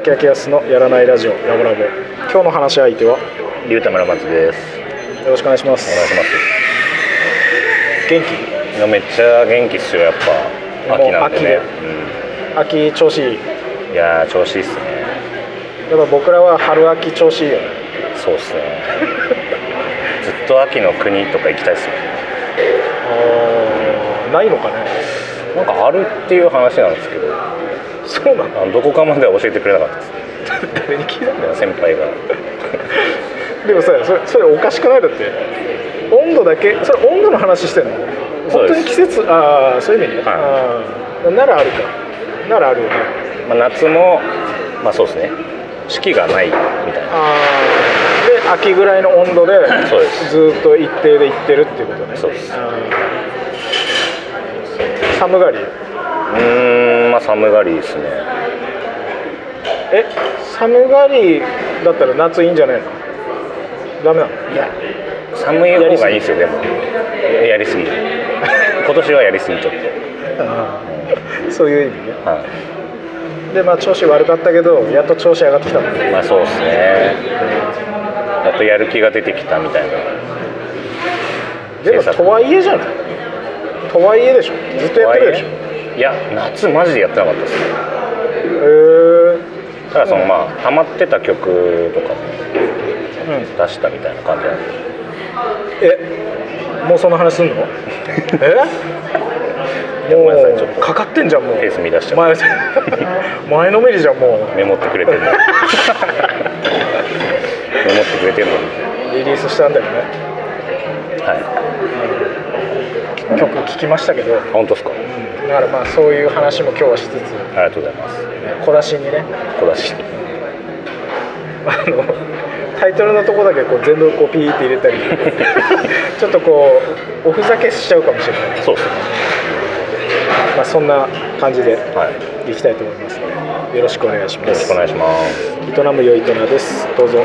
山崎明康のやらないラジオラボラボ。今日の話し相手はよ龍田村松です。ろしくお願いします。お願いします。元いやめっちゃ元気っすよやっぱ。秋なんでね。気秋調子いい？うん、いやー調子いいっすね。やっぱ僕らは春秋調子いいよね。そうっすね。ずっと秋の国とか行きたいっすよあーないのかね。なんかあるっていう話なんですけどそうなの？どこかまでは教えてくれなかったです。誰に聞いたんだよ？先輩が。でもさそれそれおかしくない？だって温度だけそれ温度の話してんの？本当に季節ああそういう意味ね、はい。ならあるか。ならあるよね。まあ夏もまあそうですね。四季がないみたいな。で秋ぐらいの温度でそうです。ずーっと一定でいってるっていうことね。そうです。寒がり？うーんまあ寒がりですね。え寒がりだったら夏いいんじゃないの？ダメなの？いや寒い方がいいですよでも。ややりすぎ。今年はやりすぎちょっあー そういう意味ね。とはでまあ調子悪かったけどやっと調子上がってきたまあそうですね。やっとやる気が出てきたみたいな。でもとはいえじゃない？とはいえでしょ。ずっとやってるでしょいや夏マジでやってなかったですへえただそのまあハマってた曲とかうん。出したみたいな感じ。なんでえもうその話すんの？え？ごめんなさいちょっもうと。かかってんじゃんもう。ペース乱しちゃ前 前のめりじゃんもメモってくれてるのに。メモってくれてるのに。うリリースしたんだよね。はい。曲聴きましたけど。本当ですか？だからまあそういう話も今日はしつつありがとうございます。小出しにね。小出しに。あのタイトルのとこだけこう全部こうピーって入れたり ちょっとこうおふざけしちゃうかもしれない、そうですね。まあ、そんな感じではい。いきたいと思います。のでよろしくお願いします。よろしくお願いします。営むよいとなです。どうぞ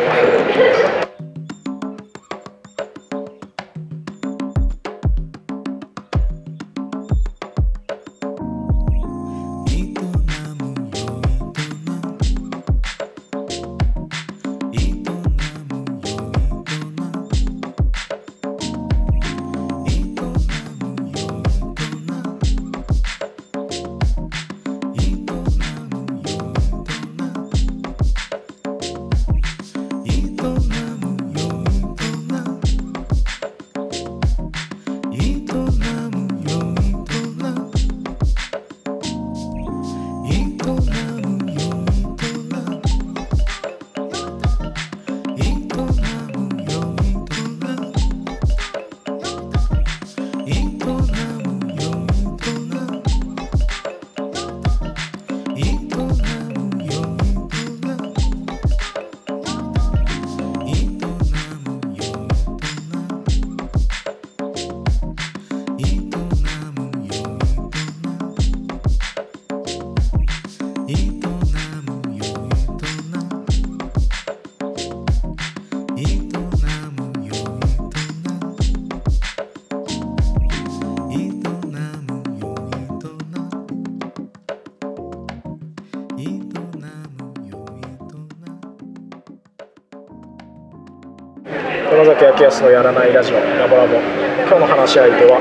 山崎明康のやらないラジオラボラボ。今日の話し相手は？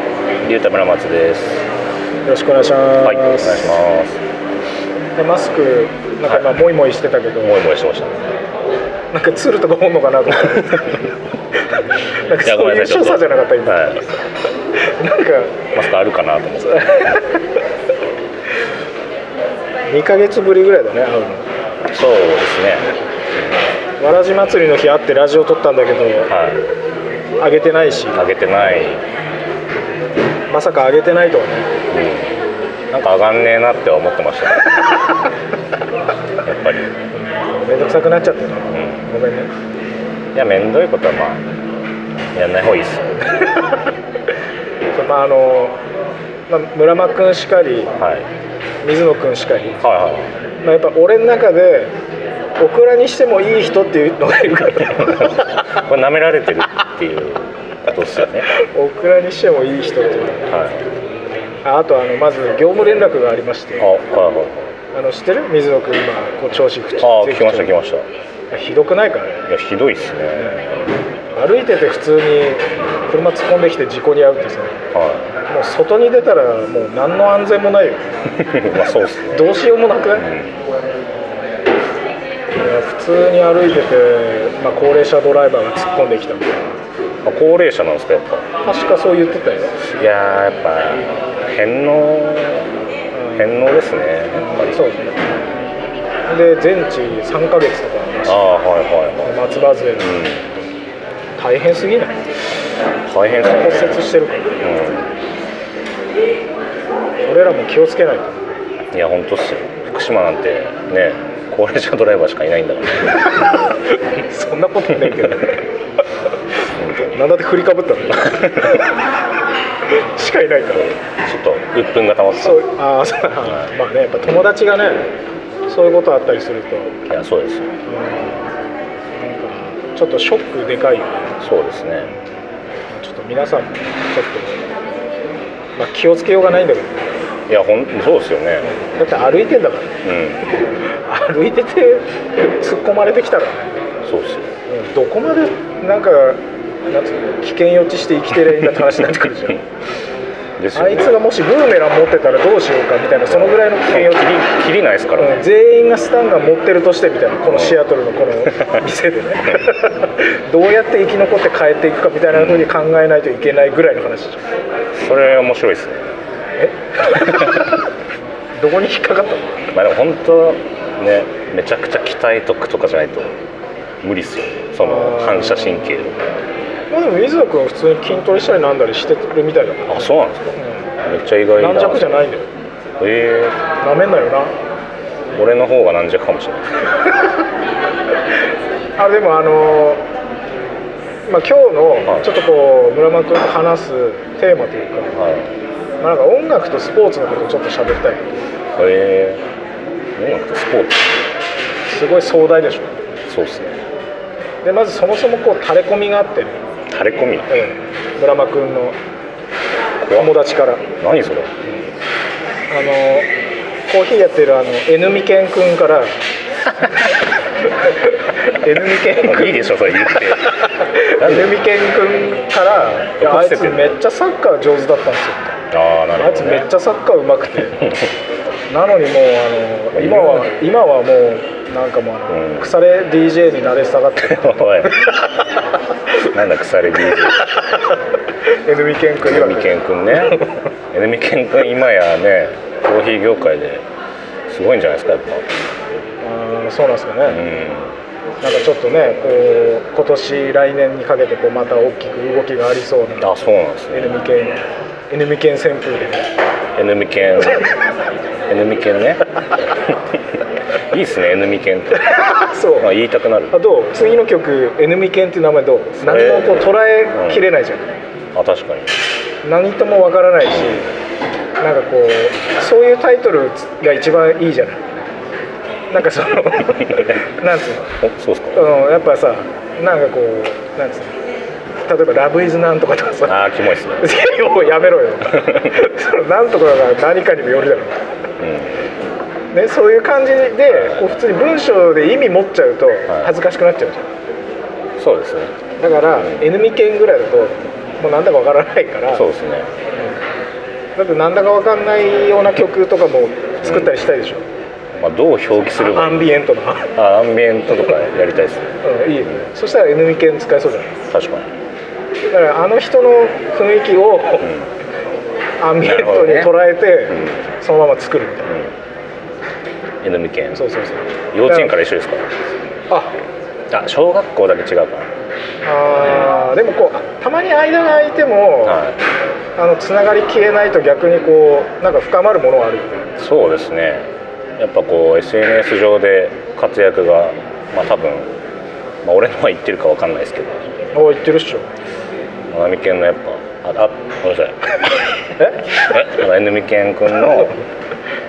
龍田村松です。よろしくお願いします、はいお願いします。でマスクなんか今はい。モイモイしてたけど、もいもいしてました。なんかツールとか本のかなと思って。なんかそういう所作じゃなかった今、はい。なんか。マスクあるかなと思って。2ヶ月ぶりぐらいだね会うの。そうですねわらじ祭りの日会ってラジオ撮ったんだけどはい。上げてないし。上げてない、まさか上げてないとはね。うん、なんか上がんねえなって思ってました。ねやっぱり、めんどくさくなっちゃってね。うん、ごめんね。いやめんどいことはまあやんない方がいいっす。よ まああの、まあ、村間君しかりはい。水野君しかり、はいはまあ、やっぱ俺の中でオクラにしてもいい人っていうのがいるから。いこれ舐められてるっていう。ことですよねオクラにしてもいい人っていうのは。い。ああとあのまず業務連絡がありまして。あはいはい。あの知ってる？水野君今こう調子不調ああ聞きました聞きました。いひどくないからねやひどいっすね。歩いてて普通に車突っ込んできて事故に遭うってさ。はもう外に出たらもう何の安全もないよ。い まあそうっすね。どうしようもなくない、いや普通に歩いてて、まあ、高齢者ドライバーが突っ込んできたみたいな。あ高齢者なんですかやっぱ。確かそう言ってたよ。いやーやっぱ返納返納ですねやっぱり。そうで全治3ヶ月とかあああはいはいはい。松葉杖の。うん大変すぎない？大変骨ですね。折してるから。う俺らも気をつけないと。んいや本当っすよ。福島なんてね高齢者ドライバーしかいないんだから。そんなことねえけど。なんだって振りかぶったの？しかいないから。ちょっと鬱憤が溜まってた。そうああそう。まあねやっぱ友達がねそういうことあったりすると、うん、いやそうです。よなんかちょっとショックでかいよね。そうですね。ちょっと皆さんもちょっと、まあ、気をつけようがないんだけど。いやほんそうですよね。だって歩いてんだから。うん歩いてて突っ込まれてきたらね。そうですよ。うんどこまでなんかなんつうの危険予知して生きてりゃいいんだって話になってくるじゃん。ですよね。あいつがもしブーメラン持ってたらどうしようかみたいなそのぐらいの危険予知。切りないですからうんね、全員がスタンガン持ってるとしてみたいなこのシアトルのこの店でね。どうやって生き残って帰っていくかみたいなふうに考えないといけないぐらいの話じゃん。それ面白いですね。え？どこに引っかかったの？まあでも本当ねめちゃくちゃ鍛えとくとかじゃないと無理っすよ。その反射神経。まあでも水野君は普通に筋トレしたりなんだりしてるみたいだからあそうなんですか。うめっちゃ意外ん軟弱じゃいないんだよ。えなめんなよな。ー、俺の方が軟弱かもしれない。あでもあのーまあ、今日はい。のちょっとこう村間君と話すテーマというか、はい。まあ、なんか音楽とスポーツのことをちょっと喋りたい。えー、音楽とスポーツすごい壮大でしょ。そうっすね。でまずそもそもこう垂れ込みがあってね、垂れ込みうん。村間君の友達から。あの何それ？コーヒーやってるあの N みけん君から。N みけん君。いいでしょそれ言って。N で？みけん君から。いやあいつめっちゃサッカー上手だったんですよ。ああなるあいつほど、ね、めっちゃサッカー上手くて なのにもうあの今は今はもうなんかもううん。腐れ DJ に慣れ下がっておい。なんだ腐れ DJ N みけん君エヌミケン君ね。エヌミケン君今やねコーヒー業界ですごいんじゃないですかやっぱ。あーそうなんですかね、うなんかちょっとねこう今年来年にかけてこうまた大きく動きがありそうな。んあそうなんですね。N みけん N みけん旋風で。エヌミケンエヌミケンね。いいっすねエヌミケンって、そう。まあ、言いたくなる。あどう？次の曲 N みけんっていう名前どう？何もこう捉えきれないじゃん、あ確かに。何ともわからないしなんかこうそういうタイトルが一番いいじゃない。なんかその なんつうおそうっすか。の、うん、やっぱさなんかこうなんつうの？例えば「ラブイズなんとか」とかさ。ああキモいっすね。いやもうやめろよ。そのなんとかが何かにもよるだろうん。う、ね、そういう感じでこう普通に文章で意味持っちゃうと恥ずかしくなっちゃうじゃん。そうですね。だから「N みけん」ぐらいだともうなんだかわからないから。そうですね。だってなんだかわかんないような曲とかも作ったりしたいでしょ、まあ、どう表記すればアンビエントな、あアンビエントとかやりたいですね。うん、いい。ねそしたら N みけん使えそうじゃない確かにだからあの人の雰囲気をアンビエントに捉えて、そのまま作るみたいな、エヌミケン。そうそうそう。幼稚園から一緒ですか？あ。あ小学校だけ違うか。あーでもこうたまに間が空いても、なはい。あのつながり消えないと逆にこうなんか深まるものはある。そうですね。やっぱこう SNS 上で活躍がまあ多分、まあ、俺のは言ってるかわかんないですけど。お言ってるっしょまなみけんのやっぱ？ああごめんなさい。え？えまなみけんくんの？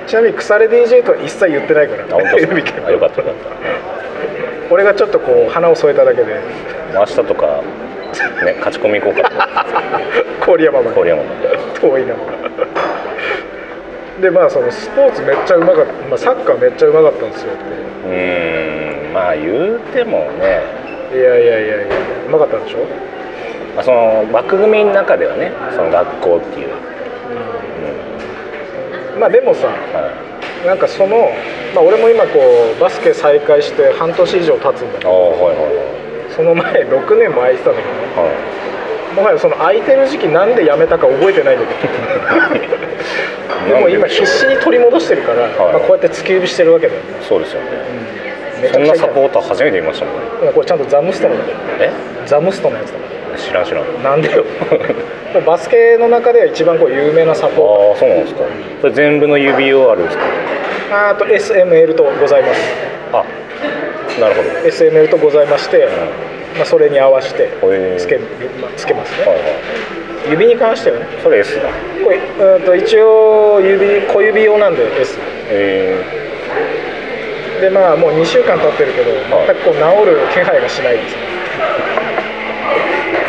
ちなみに腐れ DJ とは一切言ってないから。あ本当ですか？あよかったよかっ俺がちょっとこう花を添えただけで。た明日とかね勝ち込み行こうかと。郡山まで。郡山まで。遠いな。でまあそのスポーツめっちゃうまかった、まあ、サッカーめっちゃうまかったんですようーんまあ言うてもね、いやいやいやいやうまかったんでしょ？まあ、その枠組みの中ではねその学校っていう、まあでもさはい、なんかその、まあ、俺も今こうバスケ再開して半年以上経つんだけどはいはいその前6年も空いてたんだけどもはやその空いてる時期なんで辞めたか覚えてないんだけど。でも今必死に取り戻してるから、い。まあ、こうやって突き指してるわけだよ。ねそうですよね、めちゃくちゃ痛いそんなサポーター初めて見ましたもんね。これちゃんとザムストのえ？ザムストのやつだ。か知らん知らん。なんでよ。バスケの中では一番こう有名なサポーあそうなんですか。それ全部の指をあるんですか。ターあと SML とございます。あなるほど。SML とございまして、まあ、それに合わせてつけ,、まあ、つけますね、はいはい。指に関してはね。それ S だ。これうんと一応指小指用なんで S えでまあもう2週間経ってるけどはい。全くこう治る気配がしないですね。ー、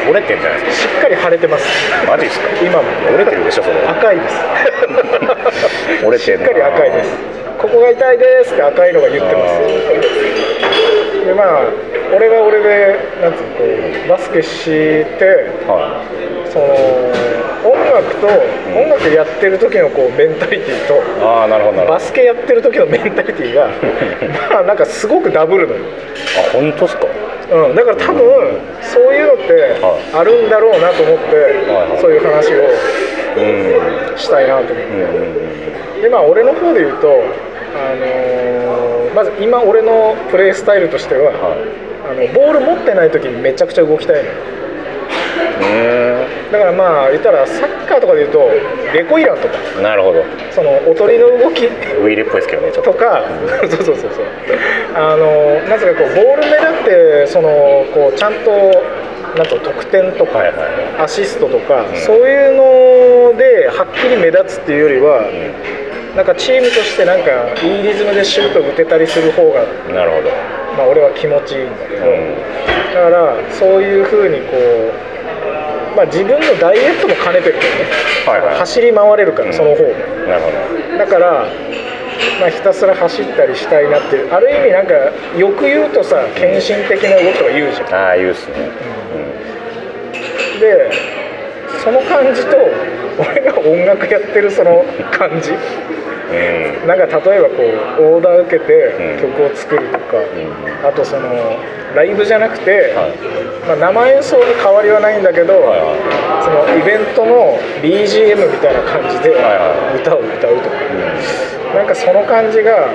折れてんじゃないですしっかり腫れてます。かマジですか。今も。折れてるでしょそれ。赤いです。折れんな。してっかり赤いです。ここが痛いですって赤いのが言ってます。でまあ俺は俺でなんつうのこうバスケしてはその音楽と音楽やってる時のこうメンタリティーとバスケやってる時のメンタリティーが まあなんかすごくダブルの。よ、あ本当ですか？うん、だから多分そういうのってあるんだろうなと思ってはいそういう話をうん。したいなと思って。でまあ俺の方で言うと、あのーまず今俺のプレースタイルとしては、はい。あのボール持ってない時にめちゃくちゃ動きたいのよ。うだからまあ言ったらサッカーとかで言うとレコイランとかなるほど。そのおとりの動きウィーレっぽいですけどねちょっと。とか そうそうそうそう。あのなぜかこうボール目立ってそのこうちゃんとなんと得点とか、はいはい。アシストとか、ん。そういうのではっきり目立つっていうよりは、なんかチームとしてなんかいいリズムでシュート打てたりする方がなるほど。まあ俺は気持ちいいんだけど、うん。だからそういうふうにこうまあ自分のダイエットも兼ねてるけどね、はいはい。走り回れるから、うん。その方。が。なるほど。だから、まあ、ひたすら走ったりしたいなっていうある意味なんかよく言うとさ献身的な動きとか言うじゃん。ああ言うっすね。でその感じと俺が音楽やってるその感じ。うん。うんなんか例えばこうオーダー受けてうん。曲を作るとか、ん。あとそのライブじゃなくて、はい。まあ、生演奏に変わりはないんだけど、はいはそのイベントの BGM みたいな感じではいはい。歌を歌うとか、なんかその感じが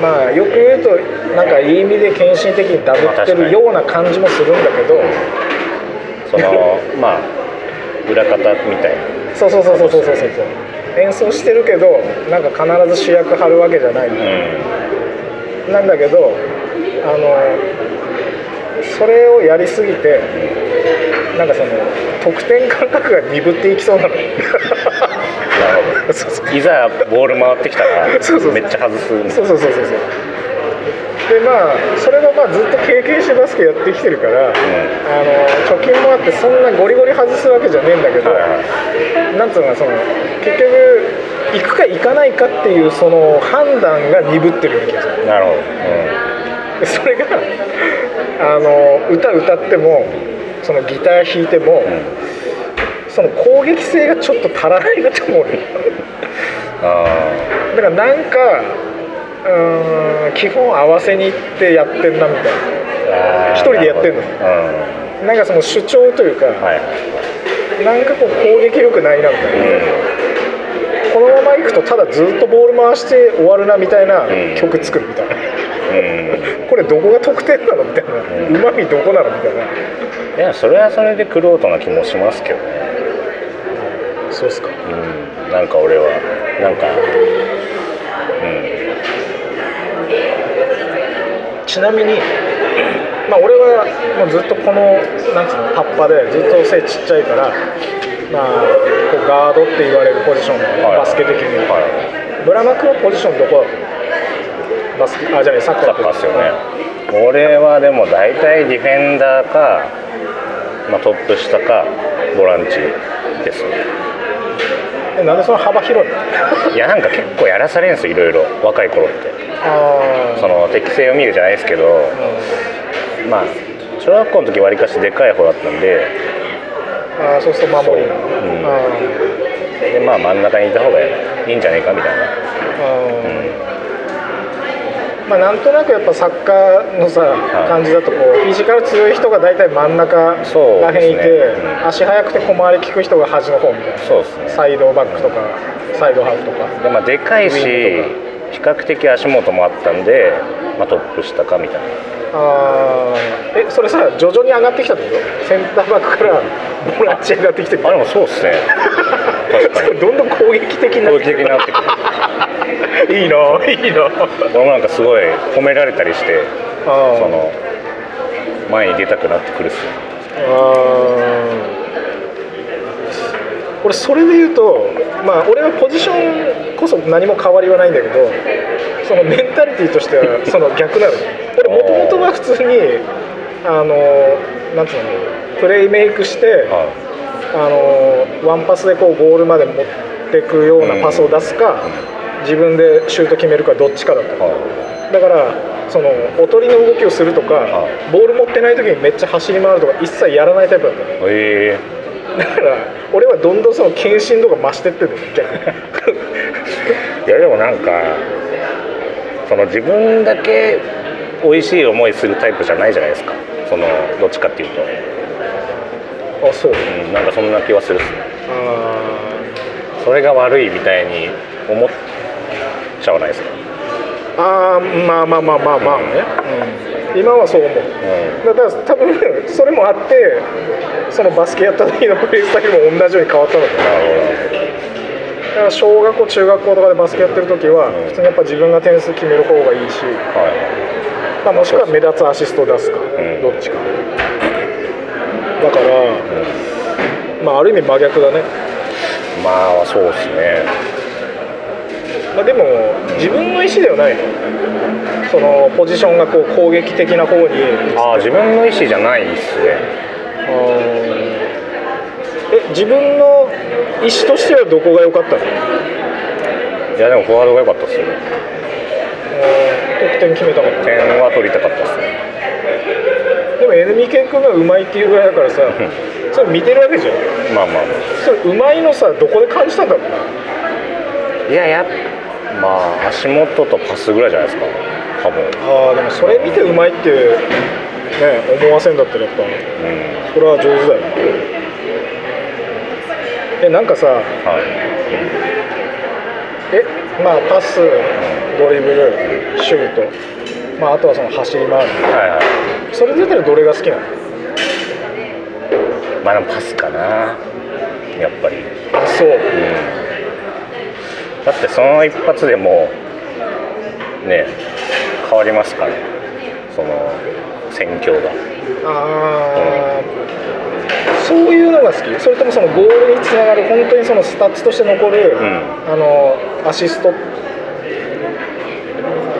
まあよく言うとなんかいい意味で献身的にダブってるような感じもするんだけど、そのまあ裏方みたいな。そうそうそうそうそうそうそう演奏してるけどなんか必ず主役張るわけじゃない、うんなんだけどあのそれをやりすぎてなんかその得点感覚が鈍っていきそうなの。いざボール回ってきたらそうそうそう。めっちゃ外すそうそうそうそうそうでまあそれはまあずっと経験してバスケやってきてるから、あの貯金もあってそんなゴリゴリ外すわけじゃねえんだけど、はいはい。なんつうのその結局行くか行かないかっていうその判断が鈍ってるような気がするなるほど、でそれがあの歌歌ってもそのギター弾いても、その攻撃性がちょっと足らないなと思うだからなんかうーん基本合わせに行ってやってんなみたいあ一人でやってんの。うななんかその主張というか、んはい。なんかこう攻撃力ないなみたいな、このままいくとただずっとボール回して終わるなみたいなうん。曲作るみたいな、うん。これどこが得点なのみたいな。ん。うまみどこなのみたいな。いやそれはそれでクロートな気もしますけどね。そうっすか。うん。なんか俺はなんかちなみに まあ俺はもうずっとこのなんつうのタッパでずっと背ちっちゃいからまあこうガードって言われるポジションのはい。バスケ的に。はブラマクはポジションどこだバスケあじゃあねサッカーいサッカーっすよね。俺はでも大体ディフェンダーか、まあ、トップ下かボランチですね。えなんでその幅広いの？いやなんか結構やらされるんですよいろいろ。若い頃って。あその適性を見るじゃないですけどまあ小学校の時わりかしでかい方だったんで。あーそうすると守りなん。あでまあ真ん中にいた方がいいんじゃないかみたいな、ーあーまあなんとなくやっぱサッカーのさ、い。感じだとこうフィジカル強い人が大体真ん中らへんいて、うん足速くて小回り利く人が端の方みたいな。そうですね。サイドバックとか、サイドハーフとか。でまあでかいし比較的足元もあったんで、まあ、トップ下かみたいな。あー。えそれさ徐々に上がってきたってこと？センターバックからボランチになってきてる。あでもそうっすね。確かに。どんどん攻撃的になっ攻て撃的になってくる。いいないいな。俺もなんかすごい褒められたりしてその前に出たくなってくるっすよ。あー俺それで言うとまあ俺はポジションこそ何も変わりはないんだけどそのメンタリティーとしてはその逆なの。俺もともとは普通にあのなんつうのプレイメイクしてはあのワンパスでこうゴールまで持っていくようなパスを出すか自分でシュート決めるかどっちかだっただからそのおとりの動きをするとかはボール持ってない時にめっちゃ走り回るとか一切やらないタイプだったえだから俺はどんどんその献身度が増してってる逆に。ーいやでもなんかその自分だけ美味しい思いするタイプじゃないじゃないですか。そのどっちかっていうと、あそう。うん、なんかそんな気はするっす。ねあそれが悪いみたいに思っちゃわないですか、ーあーまあまあまあまあまあね、うん今はそう思う。うん、だから多分それもあってそのバスケやった時のプレースタイルも同じように変わったのだよ。なるだから小学校中学校とかでバスケやってる時はうん。普通にやっぱ自分が点数決める方がいいし、まあ、もしくは目立つアシストを出すか、ん。どっちか。だから、まあある意味真逆だね、まあそうですね。まあ、でも自分の意思ではないのそのポジションがこう攻撃的な方に。ああ自分の意思じゃないっすね。え自分の意思としてはどこが良かったの？いやでもフォワードが良かったっすよ。得点決めたかった。点は取りたかったっすね。でも NBK 君がうまいっていうぐらいだからさそれ見てるわけじゃん。まあまあ。それうまいのさどこで感じたんだろう？いややまあ足元とパスぐらいじゃないですか多分ああでもそれ見てうまいってね思わせんだったらやっぱうん。それは上手だよえなんかさはい。えまあパスドリブルシュートまああとはその走り回る。はいはい。それで言ったらどれが好きなの？まあパスかな。やっぱり。あそう。うん。だってその一発でもうね変わりますからその戦況が。あー。そういうのが好き。それともそのゴールにつながる本当にそのスタッツとして残る、ん。あのアシスト。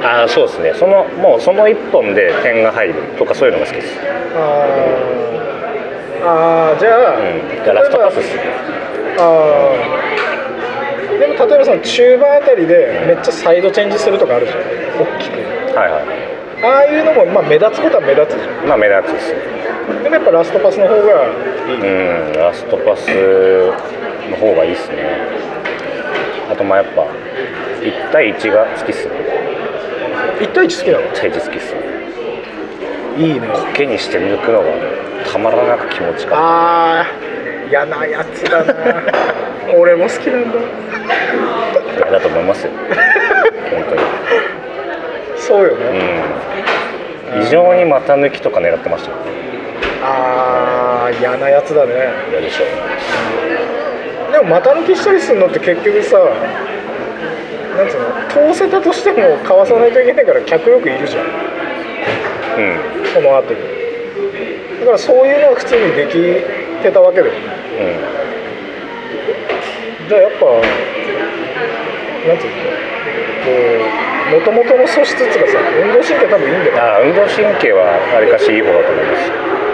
ああそうですね。そのもうその一本で点が入るとかそういうのが好きです。あー。あーじゃあ、うん。じゃあラストパスっすね。あー。でも例えばその中盤あたりでめっちゃサイドチェンジするとかあるじゃん。大きくはいはい。ああいうのもまあ目立つことは目立つじゃん。まあ目立つです。ねでもやっぱラストパスの方が。いい、うんラストパスの方がいいっすね。あとまあやっぱ1対1が好きっすね。1対1好きなの？1対1好きっすね。いいね。コケにして抜くのがたまらなく気持ちかああ嫌なやつだな。俺も好きなんだ。いやだと思いますよそうよね、うん。異常に股抜きとか狙ってました。よああ嫌なやつだね。嫌でしょ。でも股抜きしたりするのって結局さなんつうの通せたとしてもかわさないといけないから脚力いるじゃん。うん。その後に。だからそういうのは普通にできてたわけだよね。うじゃあやっぱなんつうのこうもともとの素質っていうかさ運動神経多分いいんだよ。んあ運動神経はあれかしいい方だと思います。へ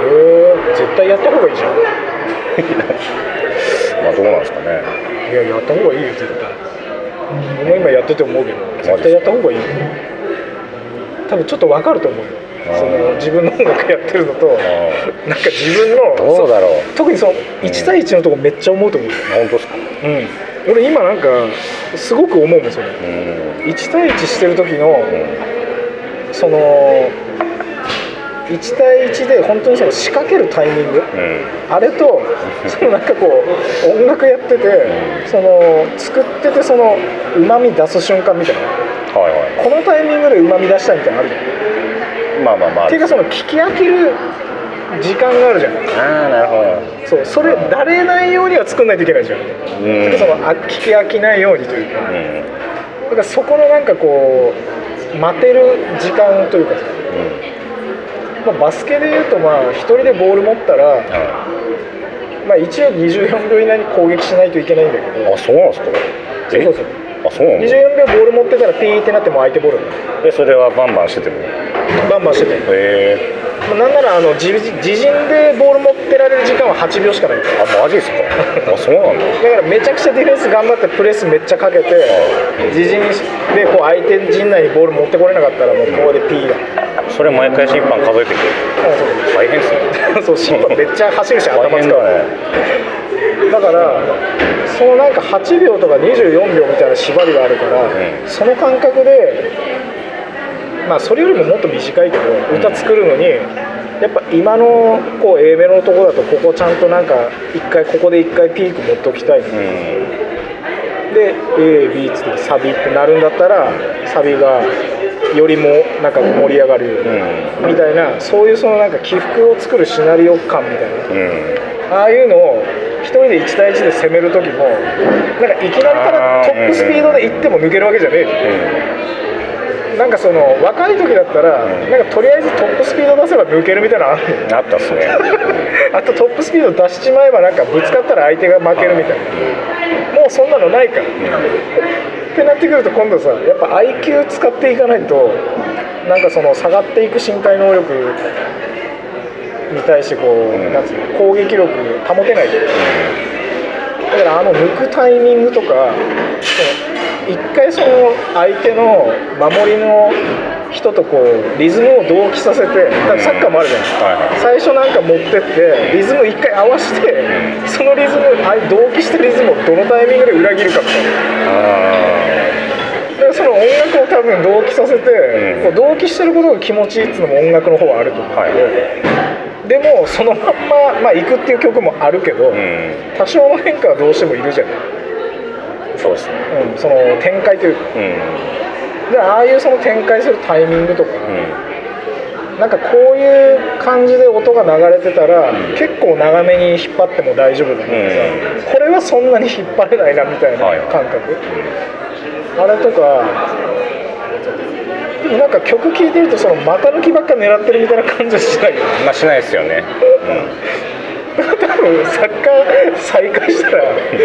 え絶対やった方がいいじゃん。まあどうなんですかね。いややった方がいいよ絶対。俺も今やってて思うけど絶対やった方がいいよ。多分ちょっと分かると思うよ。その自分の音楽やってるのとなんか自分のどうだろう。そ特にその1対1のとこめっちゃ思うと思う。よ、本当ですか？うん、俺今なんかすごく思うもんそれ。うん。1対1してる時のその1対1で本当にその仕掛けるタイミング。うん。あれと そのなんかこう音楽やっててその作っててそのうまみ出す瞬間みたいな。はいはこのタイミングでうまみ出したいみたいなのあるじゃん。いまあまあまあ。っていうかその聞き飽きる時間があるじゃん。ああなるほそうそれだれないようには作んないといけないじゃん、どうん。そのあ聞き飽きないようにというか。うん。だからそこのなんかこう待てる時間というかさ、まあ、バスケでいうとまあ一人でボール持ったら、はまあ、一応24秒以内に攻撃しないといけないんだけど。いあそうなんですか？えそうそう。あそうなんだ24秒ボール持ってたらピーってなっても相手ボールえそれはバンバンしてても？へバンバンしてて、えまあ、なんならあの自自陣でボール持ってられる時間は8秒しかない。だあマジですか？あそうなんだ。からめちゃくちゃディフェンス頑張ってプレスめっちゃかけて自陣でこう相手陣内にボール持ってこれなかったらもうここでピーだ。それ毎回審判数えてくる大変っすね。そう審判 めっちゃ走るし大頭使う。ね。だからそのなんか8秒とか24秒みたいな縛りがあるから、ん。その感覚でまあそれよりももっと短いけど歌作るのにやっぱ今のこう A メロのとこだとここちゃんとなんか一回ここで一回ピーク持っておきたいの。うん。で AB つってサビってなるんだったらサビがよりもなんか盛り上がるうん。みたいなそういうそのなんか起伏を作るシナリオ感みたいな。うん。ああいうのを一人で1対1で攻める時もなんかいきなりからトップスピードで行っても抜けるわけじゃねえよなんかその若い時だったらうん。なんかとりあえずトップスピード出せば抜けるみたいなのああったっすね。あとトップスピード出しちまえばなんかぶつかったら相手が負けるみたいな。もうそんなのないから。ってなってくると今度さやっぱ IQ 使っていかないとなんかその下がっていく身体能力に対してこう、うん。なんつうの攻撃力保てない。だからあの抜くタイミングとか一回その相手の守りの人とこうリズムを同期させてサッカーもあるじゃないはいはい。最初なんか持ってってリズム一回合わせてそのリズムあ同期したリズムをどのタイミングで裏切るかみたいな。あだからその音楽を多分同期させて、うん。こう同期してることが気持ちいいっていうのも音楽の方はあると思うけど、はい。でもそのまんま、まあ、行くっていう曲もあるけど、ーうん。多少の変化はどうしてもいるじゃない、そうですね。うん、その展開というか。うん。でああいうその展開するタイミングとか、うん。なんかこういう感じで音が流れてたら、結構長めに引っ張っても大丈夫だなってさ、これはそんなに引っ張れないなみたいなはい。感覚、あれとかでもなんか曲聴いてるとその股抜きばっか狙ってるみたいな感じはしないよまあしないですよね多分サッカー再開したら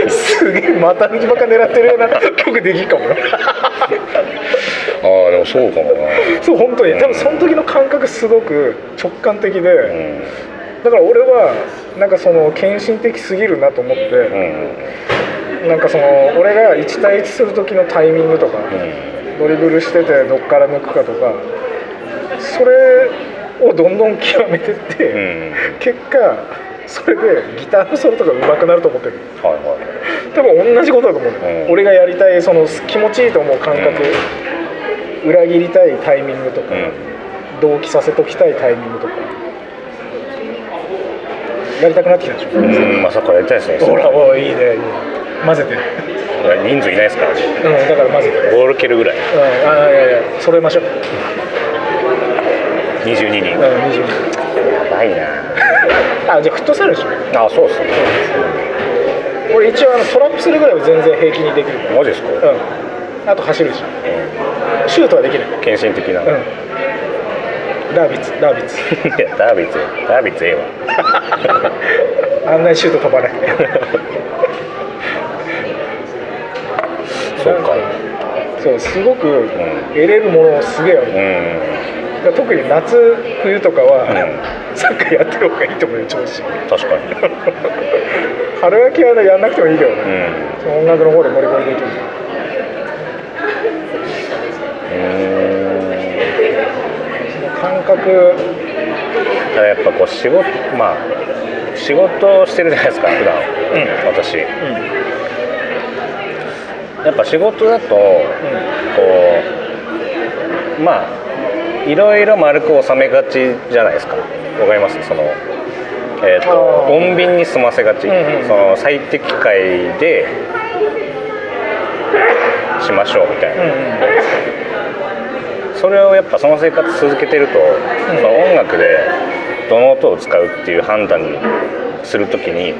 すげえ股抜きばっか狙ってるような曲できるかもな。ああでもそうかもな。そう本当に。多分その時の感覚すごく直感的で、うん。だから俺はなんかその献身的すぎるなと思って、うんなんかその俺が1対1する時のタイミングとか、ドリブルしててどっから抜くかとかそれをどんどん極めてって、うんうん。結果それでギターのソロとか上手くなると思ってる。はいはい。多分同じことだと思う、うん。俺がやりたいその気持ちいいと思う感覚、裏切りたいタイミングとか、同期させときたいタイミングとかやりたくなってきたでしょ、うんうんまさかやりたいですねほらおいいねいいね。混ぜて。人数いないですからね。うんだから混ぜて。ボール蹴るぐらい。うんあいやいや揃えましょう。22人。うんや22ばいなあじゃあフットサルでしょ。あそうっすね。俺一応あのトラップするぐらいは全然平気にできる。かマジですか？らうん。あと走るしシュートはできない。献身的な。うん。ダービッツダービッツ。いやダービッツダービッツええわ。あんなにシュート飛ばない。そうか。そうすごく得れるものすげえある。うん特に夏冬とかは、サッカーやってる方がいいと思うよ調子。確かに。春秋はねやんなくてもいいけどね、うん。音楽の方でゴリゴリできる感覚。やっぱこう仕事まあ仕事をしてるじゃないですか普段、私。やっぱ仕事だとこうまあいろいろ丸く収めがちじゃないですか。わかります？そのえー、と穏便に済ませがち、うんうんその最適解でしましょうみたいな、うんうんそれをやっぱその生活続けてると、その音楽でどの音を使うっていう判断にするときに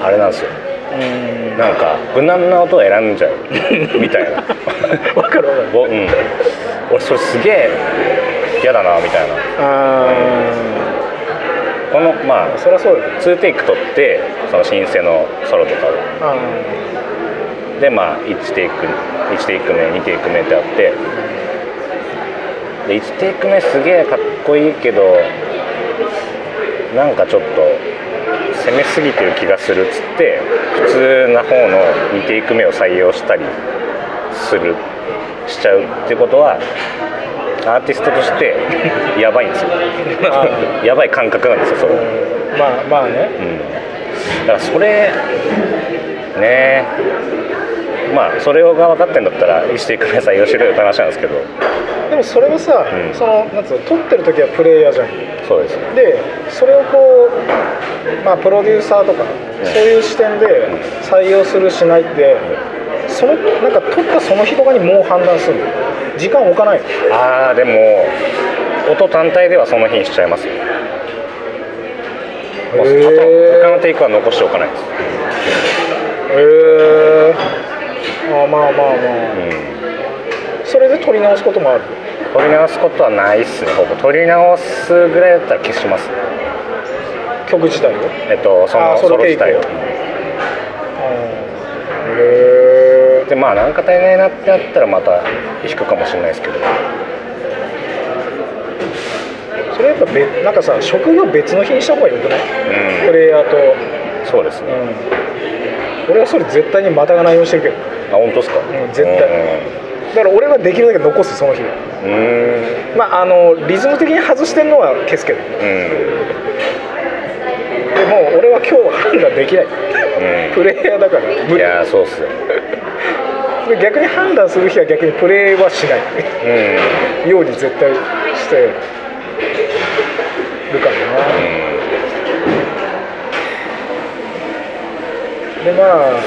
あれなんですよ。うん。なんか無難な音を選んじゃう。みたいな。わかるわかる。おうん俺それすげえ嫌だなみたいな。あこのまああそりゃそうだよね2テイク取ってそのシンセのソロとかを。あでまあ1テイク1テイク目2テイク目ってあって。で1テイク目すげえかっこいいけどなんかちょっと攻めすぎてる気がするっつって普通な方の2テイク目を採用したりするしちゃうってことはアーティストとして やばいんですよ。あ。やばい感覚なんですよそれ、うん、まあまあね。だからそれね。まあそれが分かってんだったら1テイク目採用しろよって話なんですけど。でもそれはさ、うん。そのなんつうの撮ってる時はプレイヤーじゃん。そうです。でそれをこうまあプロデューサーとか、そういう視点で採用するしないって、そのなんか撮ったその日とかにもう判断する。の時間置かないの。ああでも音単体ではその日にしちゃいますよ。もうあと他のテイクは残しておかないです、へえあまあまあまあ、うん、それで撮り直すこともある。取り直すことはないっすね。ほぼ。取り直すぐらいだったら消します。曲自体を？えっとそのソロ自体を。へえでまあなんか足りないなってなったらまた弾くかもしれないですけど。それやっぱ別なんかさ職業別の日にした方がよくない、うん。プレイヤーと。そうですね、うん、俺はそれ絶対にまたがないようにしてるけど。あ本当ですか、ん絶対。だから俺はできるだけ残すその日は。うん。うまああのリズム的に外してるのは消すけど。でも俺は今日は判断できない。うん。プレイヤーだから。無理いやーそうっすよ。で逆に判断する日は逆にプレイはしない。うん。ように絶対してるからなでまあ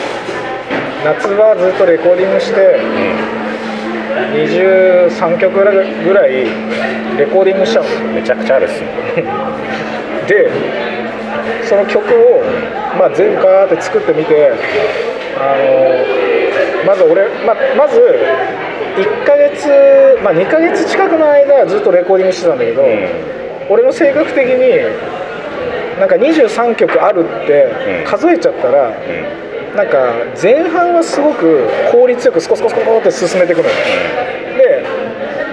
夏はずっとレコーディングして23曲ぐらいレコーディングしたの。うんめちゃくちゃあるっすね。でその曲を、まあ、全部ガーって作ってみてあのまず俺ままず1ヶ月、まあ、2ヶ月近くの間ずっとレコーディングしてたんだけど、俺の性格的になんか23曲あるってうん。数えちゃったら、うん。なんか前半はすごく効率よくスコスコスコって進めていくのよ。で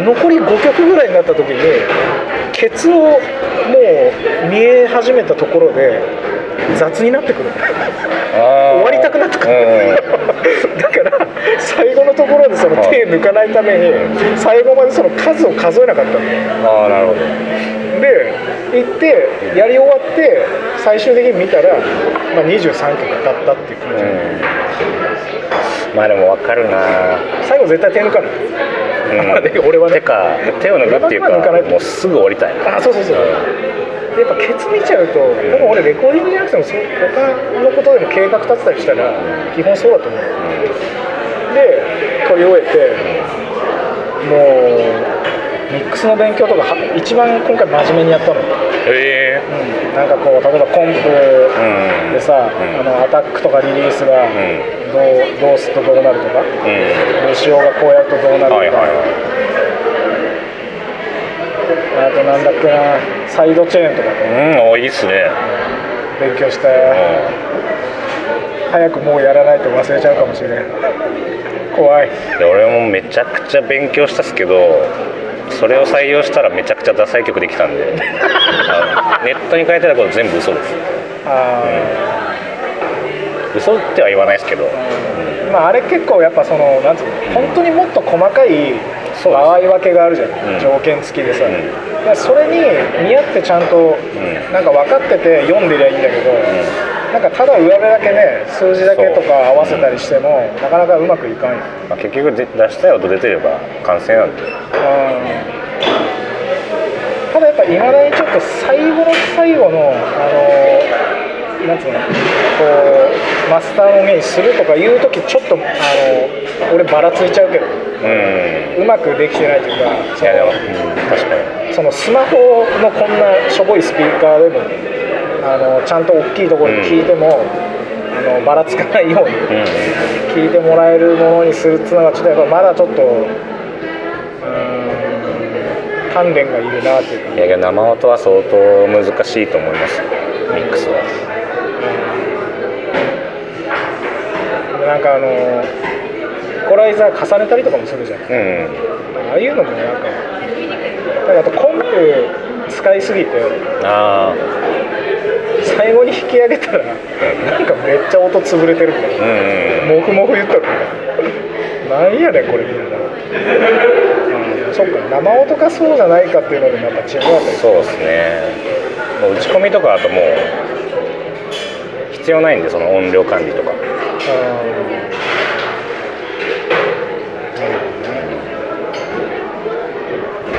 残り5曲ぐらいになった時にケツをもう見え始めたところで雑になってくる終わりたくなってくる 最後のところでその手抜かないために最後までその数を数えなかったの。ああなるほど。で行ってやり終わって最終的に見たら、まあ、23曲だったっていう感じ、うん。まあでも分かるな。最後絶対手抜かない、うん。で俺はね。てか手を抜くっていうか抜かないもうすぐ降りたいあそうそうそう、でやっぱケツ見ちゃうとでも俺レコーディングじゃなくてもそう他のことでも計画立てたりしたら基本そうだと思うで撮り終えてもうミックスの勉強とかは一番今回真面目にやったの、うん、へえなんかこう例えばコンプうんでさ、うん。あのアタックとかリリースがうん。どうどうするとどうなるとかうん。レシオがこうやるとどうなるとか、はいはい。はあとなんだっけなサイドチェーンとか。いうん。おいいっすね。勉強したうよ早くもうやらないと忘れちゃうかもしれない怖い。俺もめちゃくちゃ勉強したっすけどそれを採用したらめちゃくちゃダサい曲できたんで。ネットに書いてあること全部嘘です。あ嘘っては言わないですけど。ーまああれ結構やっぱそのなんつうの本当にもっと細かい場合分けがあるじゃん、うん。条件付きでさ、うん。それに見合ってちゃんとん。なんか分かってて読んでりゃいいんだけど、なんかただ上辺だけね数字だけとか合わせたりしても、なかなかうまくいかんよ、まあ、結局で出したい音出てれば完成なんで。ただやっぱいまだにちょっと最後の最後のあのなんつうのこうマスターの目にするとかいう時ちょっとあの俺ばらついちゃうけどうん。うまくできてないというかいやでも、うん、確かに。そのスマホのこんなしょぼいスピーカーでもあのちゃんと大きいところで聞いても、あのばらつかないようにうん。聞いてもらえるものにするっていうのがちょっとやっぱまだちょっとうーん鍛錬がいるなっていうか。いやいや生音は相当難しいと思います。ミックスは。でなんかあのイコライザー重ねたりとかもするじゃん。うん。ああいうのもなんかなんかあとコンプ使いすぎてあ最後に引き上げたらなんかめっちゃ音潰れてるみたいあうんなモフモフ言っとる。みたいななんやねんこれみたいな、うん、そっか生音かそうじゃないかっていうのでもやっぱ違うわけそうですね。もう打ち込みとかだともう必要ないんでその音量管理とか。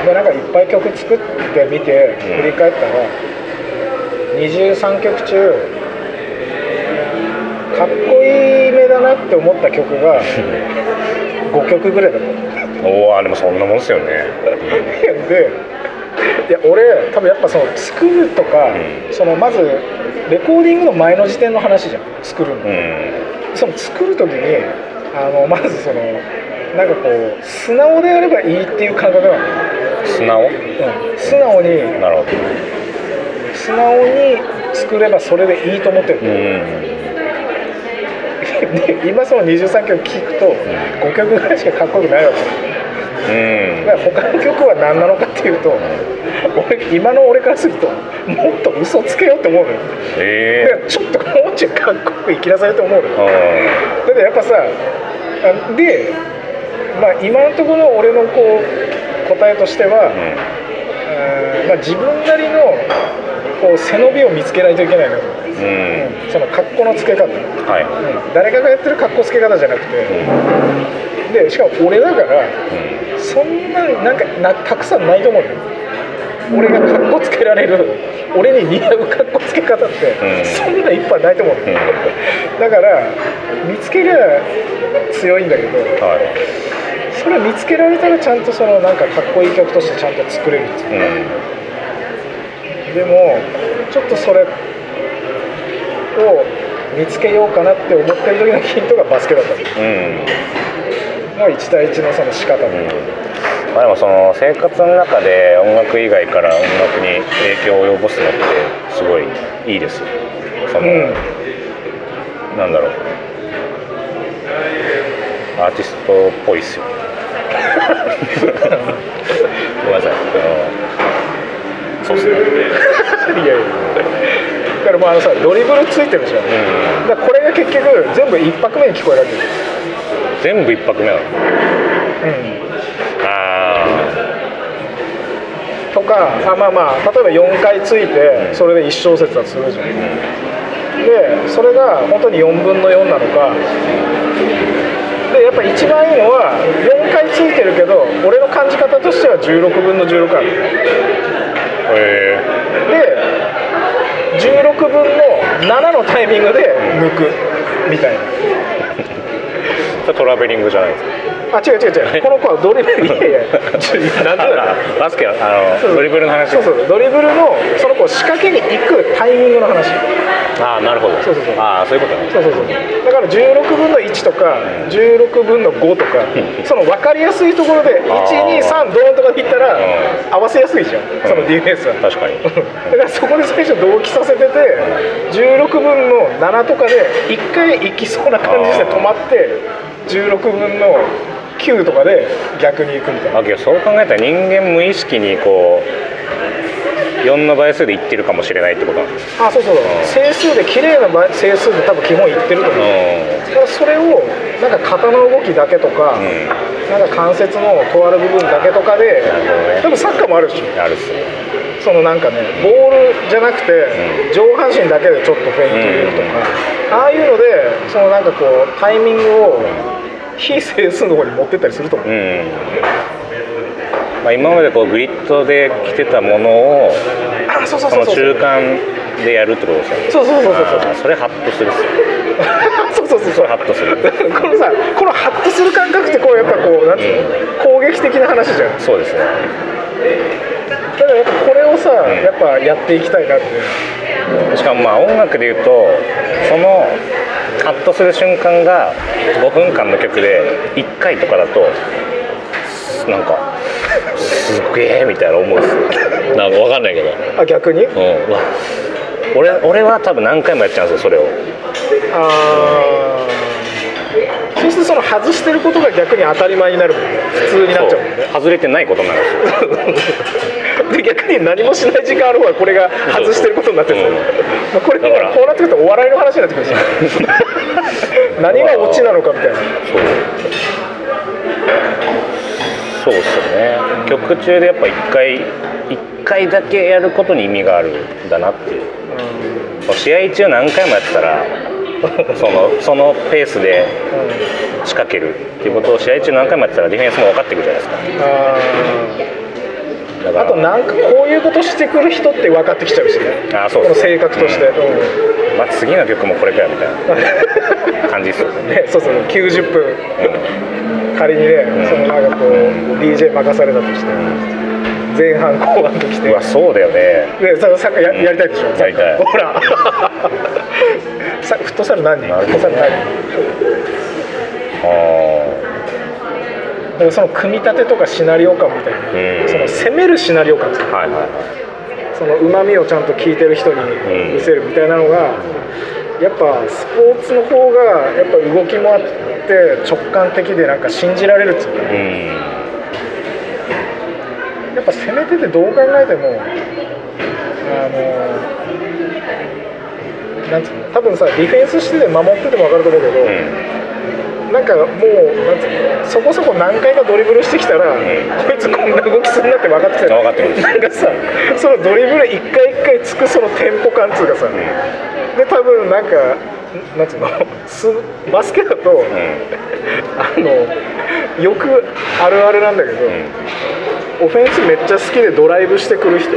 でなんかいっぱい曲作ってみて振り返ったら、23曲中かっこいいめだなって思った曲が 5曲ぐらいだった。おおあでもそんなもんですよね。でいや俺多分やっぱその作るとか、うん。そのまずレコーディングの前の時点の話じゃん作るの、うん。その作る時にあのまずそのなんかこう素直でやればいいっていう感覚なの、素直？うん、素直になるほど素直に作ればそれでいいと思ってる。う、ん。で 今その23曲聴くと5曲ぐらいしかかっこよくないわけ。うん。だから他の曲は何なのかっていうと俺今の俺からするともっと嘘つけよって思うのよ。えだからちょっともうちょいかっこよく生きなさいと思うのよ。えだってやっぱさあで、まあ、今のところの俺のこう答えとしては、うん。まあ、自分なりのこう背伸びを見つけないといけないのよ、うん。うんその格好のつけ方、うん。はい誰かがやってる格好つけ方じゃなくて。でしかも俺だからうん。そんななんかなたくさんないと思うのよ。俺が格好つけられる俺に似合う格好つけ方って、うん。そんないっぱいないと思う。のよだから見つけりゃ強いんだけどはい。それ見つけられたらちゃんとそのなんかかっこいい曲としてちゃんと作れるんですようんでもちょっとそれを見つけようかなって思ってる時のヒントがバスケだった。うん。のが1対1のその仕方で、まあ、でもその生活の中で音楽以外から音楽に影響を及ぼすのってすごいいいですよ。その、うん。なんだろう。アーティストっぽいっすよ。ごめんなさいあのそうっすねいやいや。だからもうあのさドリブルついてるじゃん、うん。だからこれが結局全部一拍目に聞こえるわけ。よ、全部一拍目なの。うん、あとかあまあまあ例えば4回ついてそれで1小節だとするじゃん。でそれが本当に4分の4なのか。でやっぱ一番いいのは4回ついてるけど俺の感じ方としては16分の16あるあへで16分の7のタイミングで抜くみたいな。えトラベリングじゃないですかあ違う違う違う。この子はドリブル いやいや。ちょなバスケあそうのドリブルの話。そうそう。ドリブルのその子を仕掛けに行くタイミングの話。ああなるほど。そうそうそう。ああそういうことね。そうそうそう。だから16分の1とか16分の5とかその分かりやすいところで123ドーンとかでいったらう合わせやすいじゃんそのディフェンスは。確かに。だからそこで最初同期させてて16分の7とかで1回行きそうな感じで止まって16分の9とかで逆に行くみたいな。あけどそう考えたら人間無意識にこう4の倍数でいってるかもしれないってことなんですあそうそう。整数で綺麗な倍整数で多分基本いってると思う。だからそれをなんか肩の動きだけとか、うん。なんか関節のとある部分だけとかで多分サッカーもあるでし。ょあるっすね。そのなんかねボールじゃなくて、うん。上半身だけでちょっとフェイント入れるとか、ああいうのでそのなんかこうタイミングを非整数の方に持ってったりすると思う、うん。まあ、今までこうグリッドで来てたものをあそうそうその中間でやるってことですよね。そうそうそうそうそれハッとするっすよ。そうそうそうそれハッとする。このさこのハッとする感覚ってこうやっぱこうなんつうの、攻撃的な話じゃん。そうですね。だからやっぱこれをさ、ん。やっぱやっていきたいなって。しかもまあ音楽でいうとそのカットする瞬間が5分間の曲で1回とかだとなんかすっげえみたいな思うんですよ。なんか分かんないけど。あ逆に？うん。俺俺は多分何回もやっちゃうんですよそれを。あー。そうするとその外してることが逆に当たり前になる。もんね普通になっちゃう。もんねそう。外れてないことになるんですよ。で逆に何もしない時間ある方がこれが外してることになってる。ん。ですよ、まあ これだから。もこうなってくるとお笑いの話になってくるんですよ。何がオチなのかみたいな。そう。そうっすよね。曲中でやっぱ一回一回だけやることに意味があるんだなっていう。試合中何回もやってたらそのそのペースで仕掛けるっていうことを試合中何回もやってたらディフェンスも分かってくるじゃないですかあとなんかこういうことしてくる人って分かってきちゃうしね。あそうこの性格として、うん。まあ、次の曲もこれかよみたいな感じで。すようんねね。そうそう90分。仮にね、ん。そのなんかこう DJ 任されたとして。前半後半ときて。うわそうだよね。でさサッカーややりたいでしょ、やりたい。ほら。さフットサル何？人フットサル何？人あだからその組み立てとかシナリオ感みたいな、うん。その攻めるシナリオ感ですよ。あはいはい。はいそのうまみをちゃんと聞いてる人にん。見せるみたいなのが、やっぱスポーツの方がやっぱ動きもあって直感的でなんか信じられるっつうか。うん。やっぱ攻めててどう考えてもあのなんつうの多分さディフェンスしてて守ってても分かると思うけど、うんなんかもうなんそこそこ何回かドリブルしてきたら、んこいつこんな動きするなって分かってきた。分かってくるなんかさそのドリブル一回一回つくそのテンポ感っつうかさ、で多分なんかなんつうのすバスケだと、うん。あのよくあるあるなんだけど、オフェンスめっちゃ好きでドライブしてくる人、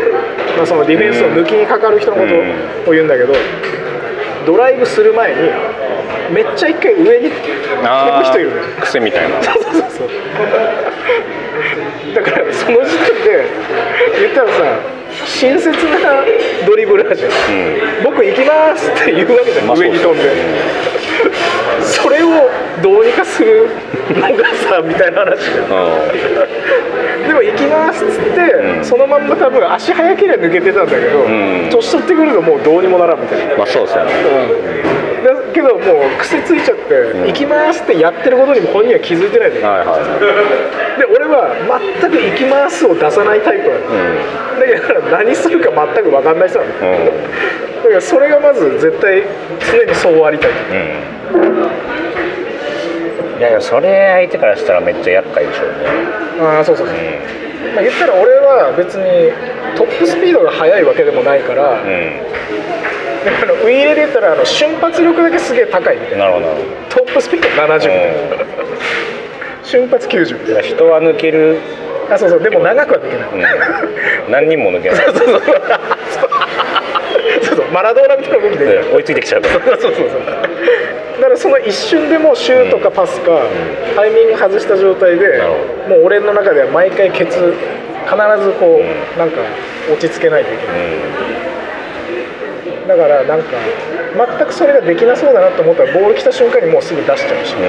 まあ、そのディフェンスを抜きにかかる人のことを言うんだけど、ドライブする前にめっちゃ一回上に行く人いる癖みたいな。そうそうそうだからその時点で言ったらさ親切なドリブラーじゃん、僕行きますって言うわけじゃん、まあ上に飛んで、それをどうにかするのがさみたいな話。でも行きますっつって、うん。そのまんま多分足早ければ抜けてたんだけど、ん。年取ってくるともうどうにもならんみたいな、んまあそうですよね。だけどもう癖ついちゃって、行きますってやってることにも本人は気づいてないんだよ、はいはいで俺は全く行きますを出さないタイプなの、だから何するか全く分かんない人なの。だうん。うんからそれがまず絶対常にそうありたいやいやそれ相手からしたらめっちゃ厄介でしょうね。ああそうそうそう、うまあ、言ったら俺は別にトップスピードが速いわけでもないから、んうん。だからウィーレで言ったらあの瞬発力だけすげえ高いみたいな。なるほど。トップスピード70みたいな、瞬発90みたいど人は抜ける、なあそうそう。でも長くはできない、うん、何人も抜けない。そうそうそう。そうそう。マラドーナみたいな動きで。追いついてきちゃうから。そうそうそうそう。だからその一瞬でもシュートかパスか、タイミング外した状態でもう俺の中では毎回ケツ必ずこう、なんか落ち着けないといけない。だからなんか全くそれができなそうだなと思ったらボール来た瞬間にもうすぐ出しちゃうし、うん。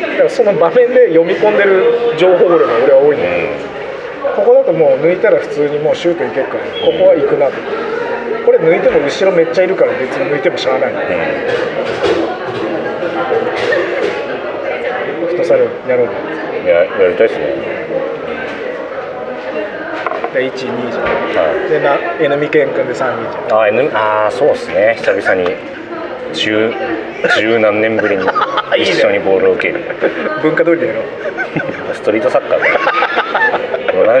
だからその場面で読み込んでる情報量が俺は多いんだけど、ここだともう抜いたら普通にもうシュートいけるからここは行くなと。これ抜いても後ろめっちゃいるから別に抜いてもしゃあないフットサルやろう。ややりたいですね。で12じゃん。はい。でな N みけんくんで3人じゃん。あ N あーそうですね。久々に十十何年ぶりに 一緒にボールを受ける。文化通りだよ ストリートサッカーだ。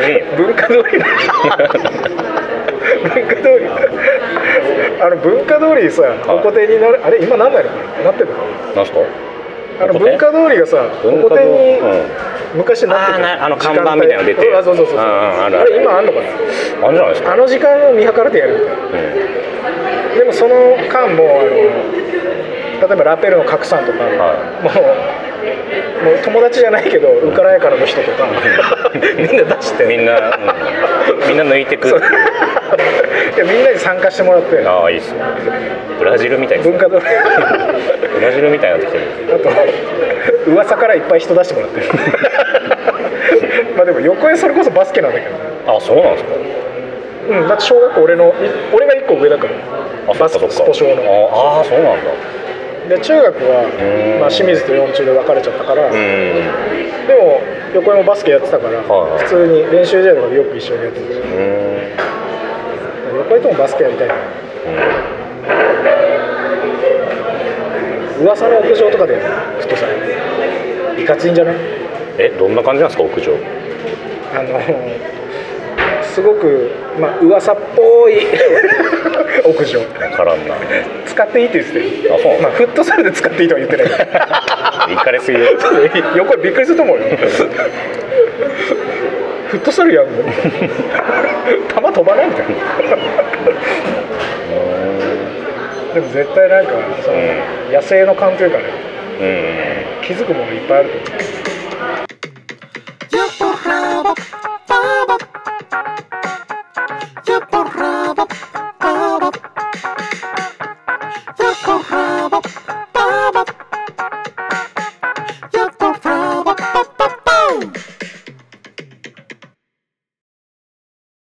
同じ文化通りだ。文化通り。あの文化通りさホコ天になるあれ今なんないのこれなってるの？なんすか？あの文化通りがさホ文化通り。コ天にうん昔なってたあの看板みたいなの出て。あそうそうそうあれ今あんのかあんじゃないですか。なあの時間を見計らってやるみたいな。うん。でもその間もあの例えばラペルの拡散とか、はもうもう友達じゃないけどウクライナからの人とか みんな出して。みんな、うんみんな抜いてく。いやみんなに参加してもらって。ああいいっすね。ブラジルみたいです文化ブラジルみたいになってきてる。あと噂からいっぱい人出してもらって まあでも横江それこそバスケなんだけどね。あそうなんですか。うんだって小学校俺のい俺が1個上だから。あバスそっかそっか。スポ少の。ああそうなんだで中学はん、まあ、清水と四中で別れちゃったから、うん。でも横山バスケやってたから、はいはい。普通に練習試合とかでよく一緒にやっててうん。横山ともバスケやりたいな。噂の屋上とかでフットサルいかついんじゃない？えどんな感じなんですか屋上？あのすごくまあ噂っぽい屋上分からんな。使っていいって言ってあそう。まあ、フットサルで使っていいとは言ってない。行かれすぎる横井びっくりすると思うよ。フットサルやんの？球飛ばないみたいな。でも絶対なんかその、う野生の感というかねうん。気づくものいっぱいあると思う